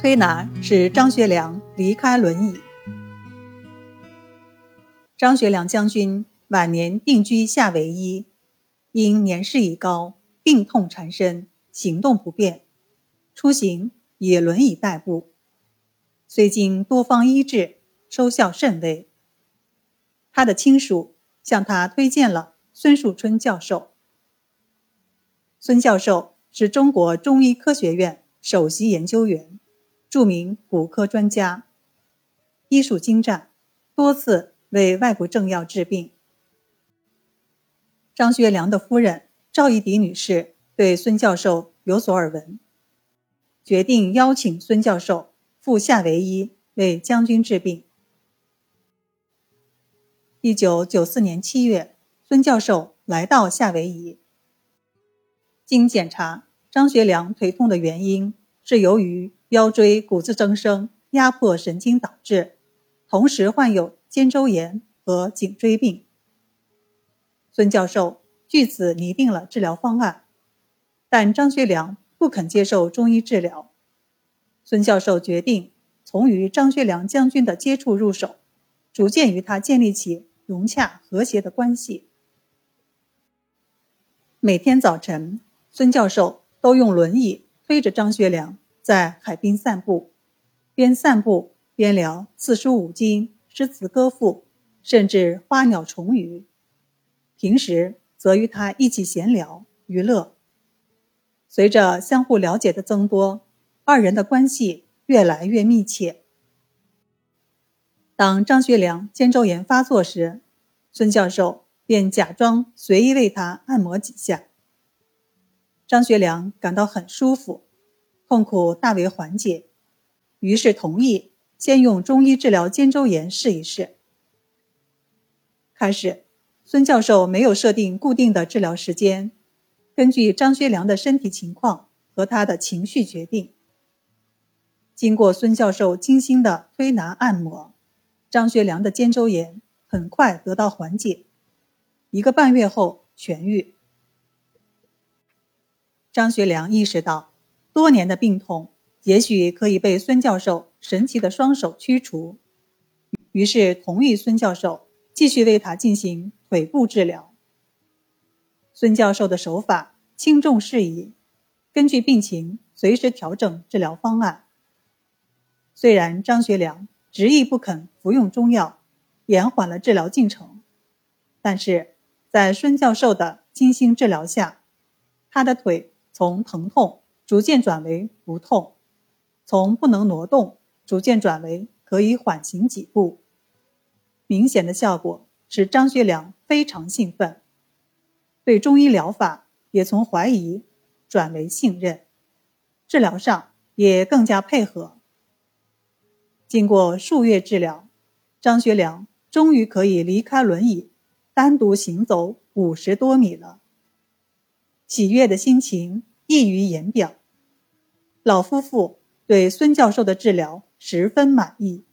推拿使张学良离开轮椅。张学良将军晚年定居夏威夷，因年事已高，病痛缠身，行动不便，出行以轮椅代步。虽经多方医治，收效甚微。他的亲属向他推荐了孙树春教授。孙教授是中国中医科学院首席研究员。著名骨科专家，医术精湛，多次为外国政要治病。张学良的夫人赵一迪女士对孙教授有所耳闻，决定邀请孙教授赴夏威夷为将军治病。一九九四年七月，孙教授来到夏威夷，经检查，张学良腿痛的原因是由于。腰椎骨质增生压迫神经导致，同时患有肩周炎和颈椎病。孙教授据此拟定了治疗方案，但张学良不肯接受中医治疗。孙教授决定从与张学良将军的接触入手，逐渐与他建立起融洽和谐的关系。每天早晨，孙教授都用轮椅推着张学良。在海滨散步，边散步边聊四书五经、诗词歌赋，甚至花鸟虫鱼。平时则与他一起闲聊娱乐。随着相互了解的增多，二人的关系越来越密切。当张学良肩周炎发作时，孙教授便假装随意为他按摩几下。张学良感到很舒服。痛苦大为缓解，于是同意先用中医治疗肩周炎试一试。开始，孙教授没有设定固定的治疗时间，根据张学良的身体情况和他的情绪决定。经过孙教授精心的推拿按摩，张学良的肩周炎很快得到缓解，一个半月后痊愈。张学良意识到。多年的病痛，也许可以被孙教授神奇的双手驱除，于是同意孙教授继续为他进行腿部治疗。孙教授的手法轻重适宜，根据病情随时调整治疗方案。虽然张学良执意不肯服用中药，延缓了治疗进程，但是在孙教授的精心治疗下，他的腿从疼痛。逐渐转为不痛，从不能挪动逐渐转为可以缓行几步，明显的效果使张学良非常兴奋，对中医疗法也从怀疑转为信任，治疗上也更加配合。经过数月治疗，张学良终于可以离开轮椅，单独行走五十多米了，喜悦的心情溢于言表。老夫妇对孙教授的治疗十分满意。